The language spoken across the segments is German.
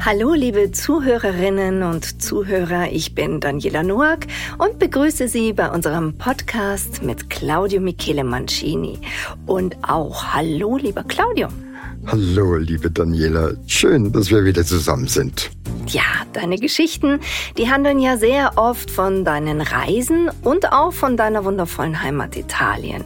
Hallo, liebe Zuhörerinnen und Zuhörer, ich bin Daniela Noack und begrüße Sie bei unserem Podcast mit Claudio Michele Mancini. Und auch Hallo, lieber Claudio. Hallo, liebe Daniela. Schön, dass wir wieder zusammen sind. Ja, deine Geschichten, die handeln ja sehr oft von deinen Reisen und auch von deiner wundervollen Heimat Italien.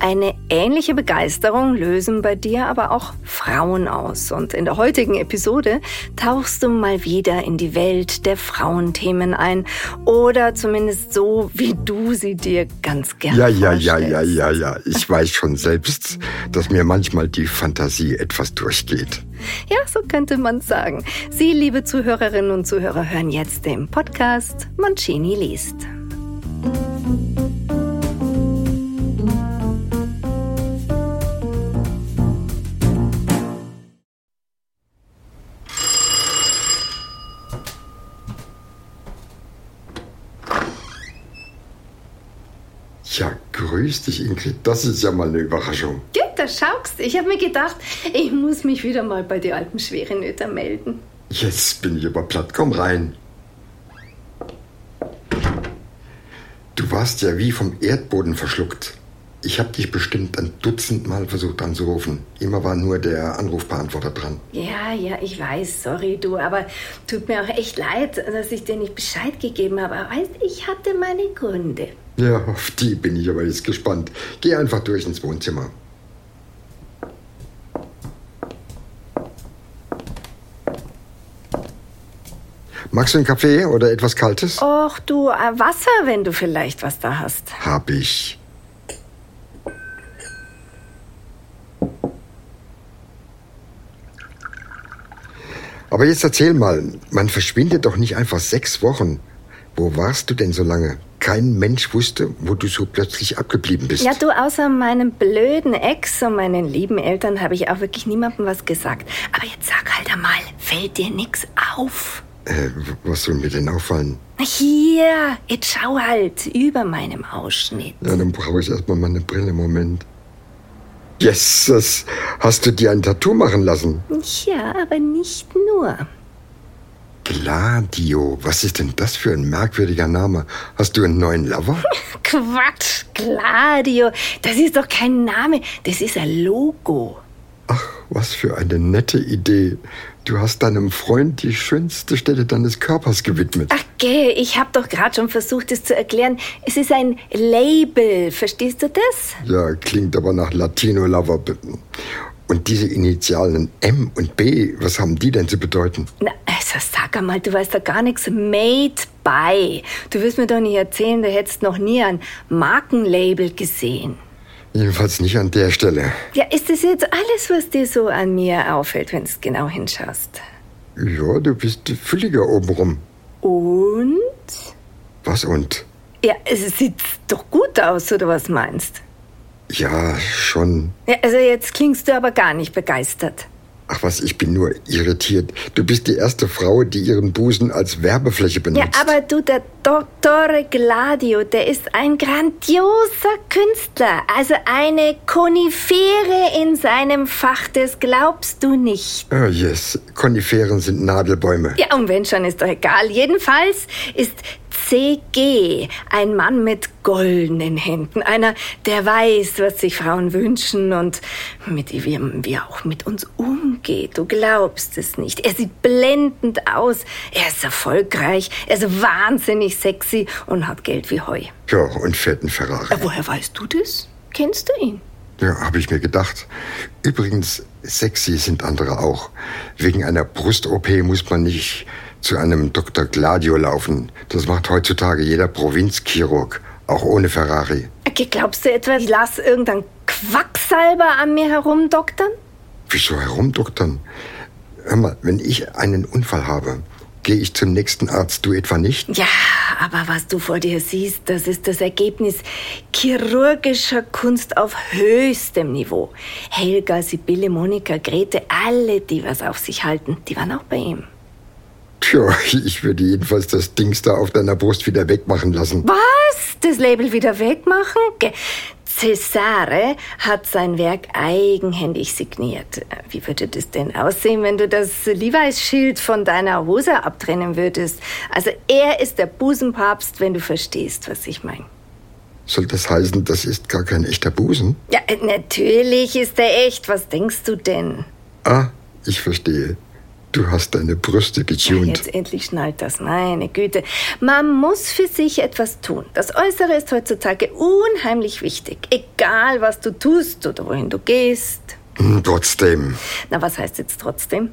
Eine ähnliche Begeisterung lösen bei dir aber auch Frauen aus. Und in der heutigen Episode tauchst du mal wieder in die Welt der Frauenthemen ein. Oder zumindest so, wie du sie dir ganz gerne Ja, ja, ja, ja, ja, ja. Ich weiß schon selbst, dass mir manchmal die Fantasie etwas durchgeht. Ja, so könnte man sagen. Sie, liebe Zuhörerinnen und Zuhörer, hören jetzt den Podcast Mancini liest. Ja, grüß dich, Ingrid. Das ist ja mal eine Überraschung. Schaust. Ich habe mir gedacht, ich muss mich wieder mal bei den alten Schwerenöter melden. Jetzt bin ich aber platt. Komm rein. Du warst ja wie vom Erdboden verschluckt. Ich habe dich bestimmt ein Dutzend Mal versucht anzurufen. Immer war nur der Anrufbeantworter dran. Ja, ja, ich weiß, sorry du, aber tut mir auch echt leid, dass ich dir nicht Bescheid gegeben habe. Aber weißt, ich hatte meine Gründe. Ja, auf die bin ich aber jetzt gespannt. Geh einfach durch ins Wohnzimmer. Magst du einen Kaffee oder etwas Kaltes? Och du, äh, Wasser, wenn du vielleicht was da hast. Hab ich. Aber jetzt erzähl mal, man verschwindet doch nicht einfach sechs Wochen. Wo warst du denn so lange? Kein Mensch wusste, wo du so plötzlich abgeblieben bist. Ja, du, außer meinem blöden Ex und meinen lieben Eltern habe ich auch wirklich niemandem was gesagt. Aber jetzt sag halt einmal, fällt dir nix auf? Äh, was soll mir denn auffallen? Hier, jetzt schau halt über meinem Ausschnitt. Ja, dann brauche ich erstmal meine Brille. Moment. Yes, das hast du dir ein Tattoo machen lassen. Ja, aber nicht nur. Gladio, was ist denn das für ein merkwürdiger Name? Hast du einen neuen Lover? Quatsch, Gladio, das ist doch kein Name, das ist ein Logo. Ach, was für eine nette Idee. Du hast deinem Freund die schönste Stelle deines Körpers gewidmet. Ach, geh, ich habe doch gerade schon versucht, es zu erklären. Es ist ein Label, verstehst du das? Ja, klingt aber nach Latino-Lover. Und diese Initialen M und B, was haben die denn zu bedeuten? Na, also sag einmal, du weißt doch gar nichts. Made by. Du wirst mir doch nicht erzählen, du hättest noch nie ein Markenlabel gesehen. Jedenfalls nicht an der Stelle. Ja, ist das jetzt alles, was dir so an mir auffällt, wenn du genau hinschaust? Ja, du bist fülliger obenrum. Und? Was und? Ja, es sieht doch gut aus, oder was meinst? Ja, schon. Ja, also jetzt klingst du aber gar nicht begeistert. Ach was, ich bin nur irritiert. Du bist die erste Frau, die ihren Busen als Werbefläche benutzt. Ja, aber du, der Dottore Gladio, der ist ein grandioser Künstler. Also eine Konifere in seinem Fach, das glaubst du nicht. Oh yes, Koniferen sind Nadelbäume. Ja, und wenn schon, ist doch egal. Jedenfalls ist CG ein Mann mit goldenen Händen. Einer, der weiß, was sich Frauen wünschen und mit dem wie er auch mit uns umgeht. Du glaubst es nicht. Er sieht blendend aus. Er ist erfolgreich. Er ist wahnsinnig sexy und hat Geld wie Heu. Ja, und einen Ferrari. Äh, woher weißt du das? Kennst du ihn? Ja, habe ich mir gedacht. Übrigens, sexy sind andere auch. Wegen einer Brust-OP muss man nicht zu einem Dr. Gladio laufen. Das macht heutzutage jeder Provinzchirurg, auch ohne Ferrari. Okay, glaubst du etwa, ich lass irgendeinen Quacksalber an mir herumdoktern? Wieso herumdoktern? Hör mal, wenn ich einen Unfall habe, gehe ich zum nächsten Arzt, du etwa nicht? Ja, aber was du vor dir siehst, das ist das Ergebnis chirurgischer Kunst auf höchstem Niveau. Helga, Sibylle, Monika, Grete, alle, die was auf sich halten, die waren auch bei ihm. Tja, ich würde jedenfalls das Dings da auf deiner Brust wieder wegmachen lassen. Was? Das Label wieder wegmachen? Ge Cesare hat sein Werk eigenhändig signiert. Wie würde das denn aussehen, wenn du das Levi's-Schild von deiner Hose abtrennen würdest? Also er ist der Busenpapst, wenn du verstehst, was ich meine. Soll das heißen, das ist gar kein echter Busen? Ja, äh, natürlich ist er echt. Was denkst du denn? Ah, ich verstehe. Du hast deine Brüste getunt. Ja, jetzt endlich schnallt das, meine Güte. Man muss für sich etwas tun. Das Äußere ist heutzutage unheimlich wichtig. Egal, was du tust oder wohin du gehst. Hm, trotzdem. Na, was heißt jetzt trotzdem?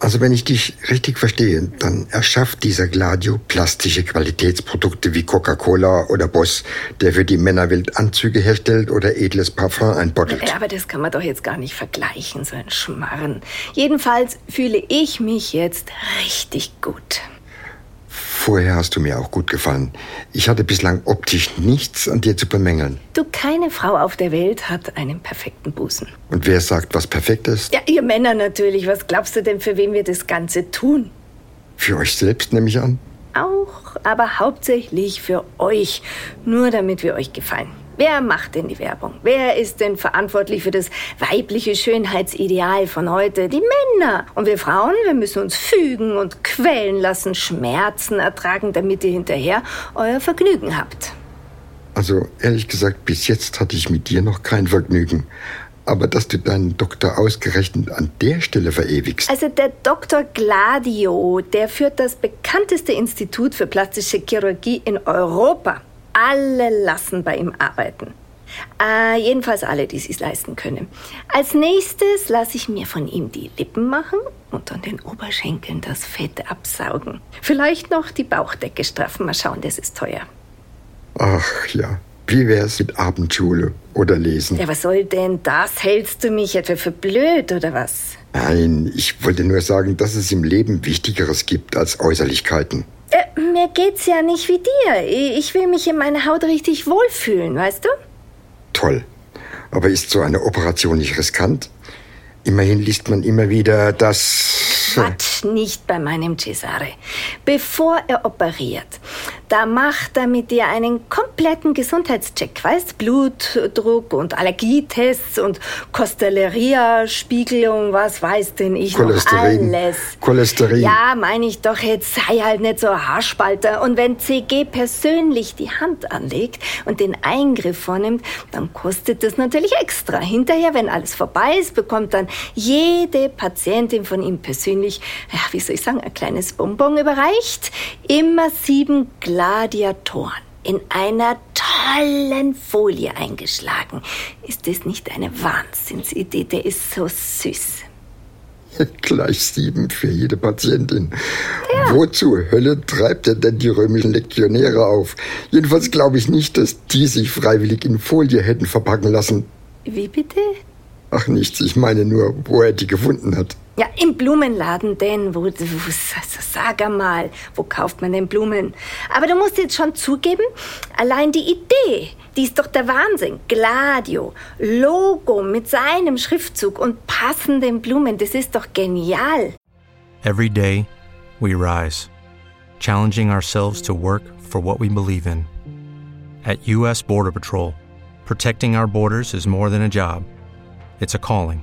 Also wenn ich dich richtig verstehe, dann erschafft dieser Gladio plastische Qualitätsprodukte wie Coca-Cola oder Boss, der für die Männerwelt Anzüge herstellt oder edles Parfum einbottelt. Ja, aber das kann man doch jetzt gar nicht vergleichen, so ein Schmarren. Jedenfalls fühle ich mich jetzt richtig gut. Vorher hast du mir auch gut gefallen. Ich hatte bislang optisch nichts an dir zu bemängeln. Du, keine Frau auf der Welt hat einen perfekten Busen. Und wer sagt, was perfekt ist? Ja, ihr Männer natürlich. Was glaubst du denn, für wen wir das Ganze tun? Für euch selbst, nehme ich an? Auch, aber hauptsächlich für euch. Nur damit wir euch gefallen. Wer macht denn die Werbung? Wer ist denn verantwortlich für das weibliche Schönheitsideal von heute? Die Männer. Und wir Frauen, wir müssen uns fügen und quälen lassen, Schmerzen ertragen, damit ihr hinterher euer Vergnügen habt. Also ehrlich gesagt, bis jetzt hatte ich mit dir noch kein Vergnügen. Aber dass du deinen Doktor ausgerechnet an der Stelle verewigst. Also der Dr. Gladio, der führt das bekannteste Institut für plastische Chirurgie in Europa. Alle lassen bei ihm arbeiten. Äh, jedenfalls alle, die es leisten können. Als nächstes lasse ich mir von ihm die Lippen machen und an den Oberschenkeln das Fett absaugen. Vielleicht noch die Bauchdecke straffen. Mal schauen, das ist teuer. Ach ja, wie wär's mit Abendschule oder Lesen? Ja, was soll denn das? Hältst du mich etwa für blöd oder was? Nein, ich wollte nur sagen, dass es im Leben Wichtigeres gibt als Äußerlichkeiten. Äh, mir geht's ja nicht wie dir. Ich will mich in meiner Haut richtig wohlfühlen, weißt du? Toll. Aber ist so eine Operation nicht riskant? Immerhin liest man immer wieder, dass... Quatsch, nicht bei meinem Cesare. Bevor er operiert, da macht er mit dir einen kompletten Gesundheitscheck, weißt? Blutdruck und Allergietests und Costelleria-Spiegelung, was weiß denn ich Cholesterin. noch alles. Cholesterin. Ja, meine ich doch, jetzt sei halt nicht so Haarspalter. Und wenn CG persönlich die Hand anlegt und den Eingriff vornimmt, dann kostet das natürlich extra. Hinterher, wenn alles vorbei ist, bekommt dann jede Patientin von ihm persönlich, ja, wie soll ich sagen, ein kleines Bonbon überreicht. Immer sieben Gladiatoren in einer tollen Folie eingeschlagen. Ist das nicht eine Wahnsinnsidee? Der ist so süß. Gleich sieben für jede Patientin. Ja. Wozu Hölle treibt er denn die römischen Legionäre auf? Jedenfalls glaube ich nicht, dass die sich freiwillig in Folie hätten verpacken lassen. Wie bitte? Ach nichts, ich meine nur, wo er die gefunden hat. Ja, im Blumenladen denn. Wo, wo, sag einmal, wo kauft man denn Blumen? Aber du musst jetzt schon zugeben, allein die Idee, die ist doch der Wahnsinn. Gladio, Logo mit seinem Schriftzug und passenden Blumen, das ist doch genial. Every day we rise, challenging ourselves to work for what we believe in. At US Border Patrol, protecting our borders is more than a job. It's a calling.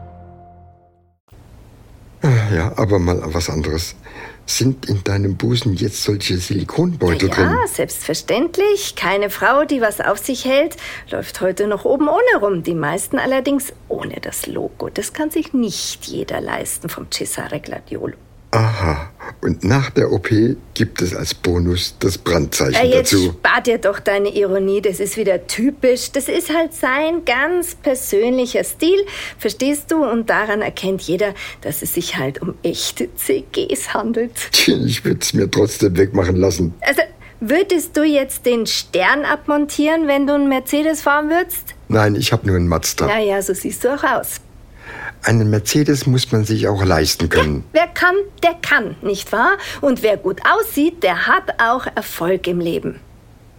Ja, aber mal was anderes. Sind in deinem Busen jetzt solche Silikonbeutel ja, drin? Ja, selbstverständlich. Keine Frau, die was auf sich hält, läuft heute noch oben ohne rum. Die meisten allerdings ohne das Logo. Das kann sich nicht jeder leisten vom Cesare Gladiolo. Aha. Und nach der OP gibt es als Bonus das Brandzeichen ja, jetzt dazu. Spart dir doch deine Ironie, das ist wieder typisch. Das ist halt sein ganz persönlicher Stil, verstehst du? Und daran erkennt jeder, dass es sich halt um echte CGs handelt. Ich würde es mir trotzdem wegmachen lassen. Also, würdest du jetzt den Stern abmontieren, wenn du einen Mercedes fahren würdest? Nein, ich habe nur einen Mazda. Ja, ja, so siehst du auch aus. Einen Mercedes muss man sich auch leisten können. Ja, wer kann, der kann, nicht wahr? Und wer gut aussieht, der hat auch Erfolg im Leben.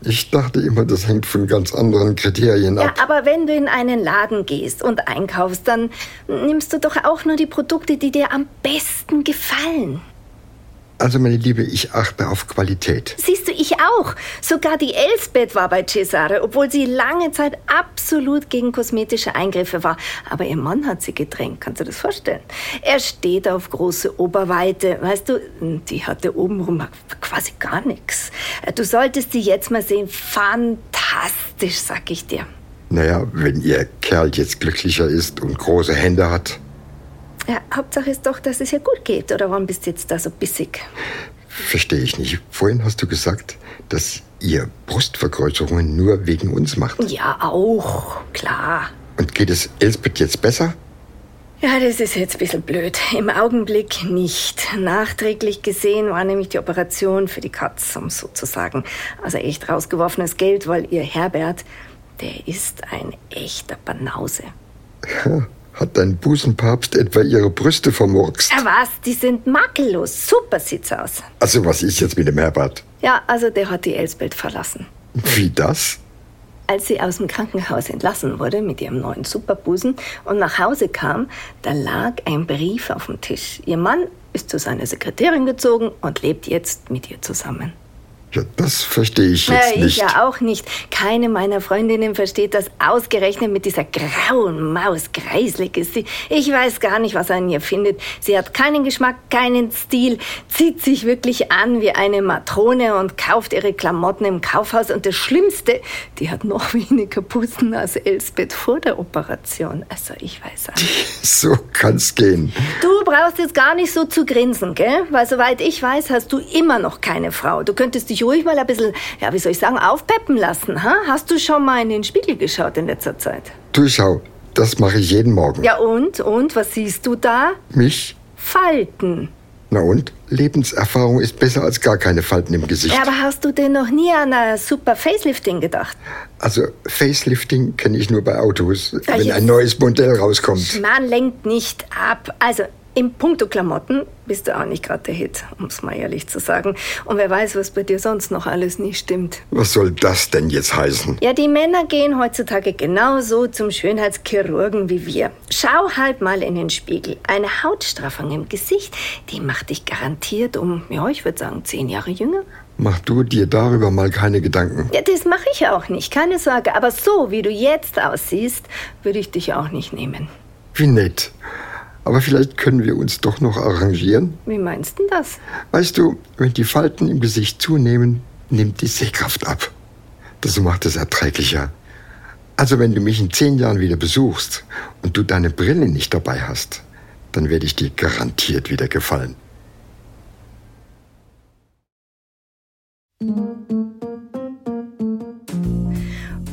Ich dachte immer, das hängt von ganz anderen Kriterien ab. Ja, aber wenn du in einen Laden gehst und einkaufst, dann nimmst du doch auch nur die Produkte, die dir am besten gefallen. Also, meine Liebe, ich achte auf Qualität. Siehst du, ich auch. Sogar die Elsbeth war bei Cesare, obwohl sie lange Zeit absolut gegen kosmetische Eingriffe war. Aber ihr Mann hat sie gedrängt, kannst du das vorstellen? Er steht auf große Oberweite. Weißt du, die hatte obenrum quasi gar nichts. Du solltest sie jetzt mal sehen. Fantastisch, sag ich dir. Naja, wenn ihr Kerl jetzt glücklicher ist und große Hände hat, ja, Hauptsache ist doch, dass es ihr gut geht. Oder warum bist du jetzt da so bissig? Verstehe ich nicht. Vorhin hast du gesagt, dass ihr Brustvergrößerungen nur wegen uns macht. Ja, auch. Klar. Und geht es Elsbeth jetzt besser? Ja, das ist jetzt ein bisschen blöd. Im Augenblick nicht. Nachträglich gesehen war nämlich die Operation für die Katz, um sozusagen. Also echt rausgeworfenes Geld, weil ihr Herbert, der ist ein echter Banause. Ja, hat dein Busenpapst etwa ihre Brüste vermurkst? Ja, was? Die sind makellos. Super sieht's aus. Also, was ist jetzt mit dem Herbert? Ja, also der hat die Elsbeth verlassen. Wie das? Als sie aus dem Krankenhaus entlassen wurde mit ihrem neuen Superbusen und nach Hause kam, da lag ein Brief auf dem Tisch. Ihr Mann ist zu seiner Sekretärin gezogen und lebt jetzt mit ihr zusammen. Ja, das verstehe ich jetzt ja, nicht. Ich ja auch nicht. Keine meiner Freundinnen versteht das ausgerechnet mit dieser grauen Maus. Greislig ist sie. Ich weiß gar nicht, was er an ihr findet. Sie hat keinen Geschmack, keinen Stil, zieht sich wirklich an wie eine Matrone und kauft ihre Klamotten im Kaufhaus. Und das Schlimmste, die hat noch weniger Busen als Elsbeth vor der Operation. Also ich weiß auch nicht. So kann's gehen. Du brauchst jetzt gar nicht so zu grinsen, gell? Weil soweit ich weiß, hast du immer noch keine Frau. Du könntest dich ruhig mal ein bisschen, ja, wie soll ich sagen, aufpeppen lassen. Ha? Hast du schon mal in den Spiegel geschaut in letzter Zeit? Du schau, das mache ich jeden Morgen. Ja und? Und? Was siehst du da? Mich? Falten. Na und? Lebenserfahrung ist besser als gar keine Falten im Gesicht. Ja, aber hast du denn noch nie an ein super Facelifting gedacht? Also Facelifting kenne ich nur bei Autos, Ja, wenn jetzt- ein neues Modell rauskommt. Man lenkt nicht ab. Also, im Punkto Klamotten bist du auch nicht gerade der Hit, um es mal ehrlich zu sagen. Und wer weiß, was bei dir sonst noch alles nicht stimmt. Was soll das denn jetzt heißen? Ja, die Männer gehen heutzutage genauso zum Schönheitschirurgen wie wir. Schau halt mal in den Spiegel. Eine Hautstraffung im Gesicht, die macht dich garantiert um, ja, ich würde sagen, zehn Jahre jünger. Mach du dir darüber mal keine Gedanken. Ja, das mache ich auch nicht, keine Sorge. Aber so, wie du jetzt aussiehst, würde ich dich auch nicht nehmen. Wie nett. Aber vielleicht können wir uns doch noch arrangieren. Wie meinst du das? Weißt du, wenn die Falten im Gesicht zunehmen, nimmt die Sehkraft ab. Das macht es erträglicher. Also wenn du mich in zehn Jahren wieder besuchst und du deine Brille nicht dabei hast, dann werde ich dir garantiert wieder gefallen.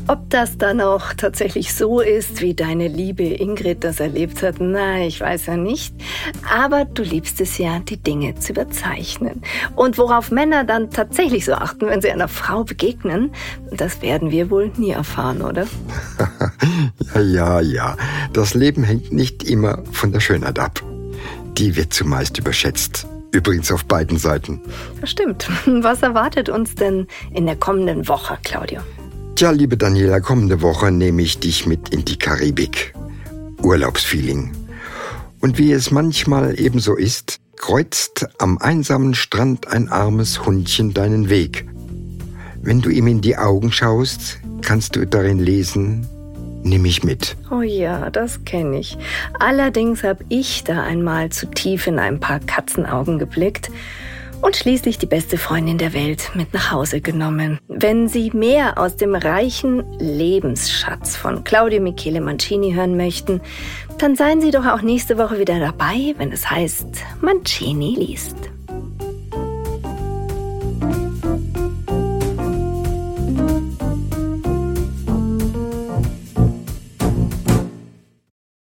Ob das dann auch tatsächlich so ist, wie deine liebe Ingrid das erlebt hat, na, ich weiß ja nicht. Aber du liebst es ja, die Dinge zu überzeichnen. Und worauf Männer dann tatsächlich so achten, wenn sie einer Frau begegnen, das werden wir wohl nie erfahren, oder? Ja, ja, ja. Das Leben hängt nicht immer von der Schönheit ab. Die wird zumeist überschätzt. Übrigens auf beiden Seiten. Das stimmt. Was erwartet uns denn in der kommenden Woche, Claudio? Tja, liebe Daniela, kommende Woche nehme ich dich mit in die Karibik. Urlaubsfeeling. Und wie es manchmal ebenso ist, kreuzt am einsamen Strand ein armes Hundchen deinen Weg. Wenn du ihm in die Augen schaust, kannst du darin lesen, nimm mich mit. Oh ja, das kenne ich. Allerdings habe ich da einmal zu tief in ein paar Katzenaugen geblickt und schließlich die beste Freundin der Welt mit nach Hause genommen. Wenn Sie mehr aus dem reichen Lebensschatz von Claudio Michele Mancini hören möchten, dann seien Sie doch auch nächste Woche wieder dabei, wenn es heißt Mancini liest.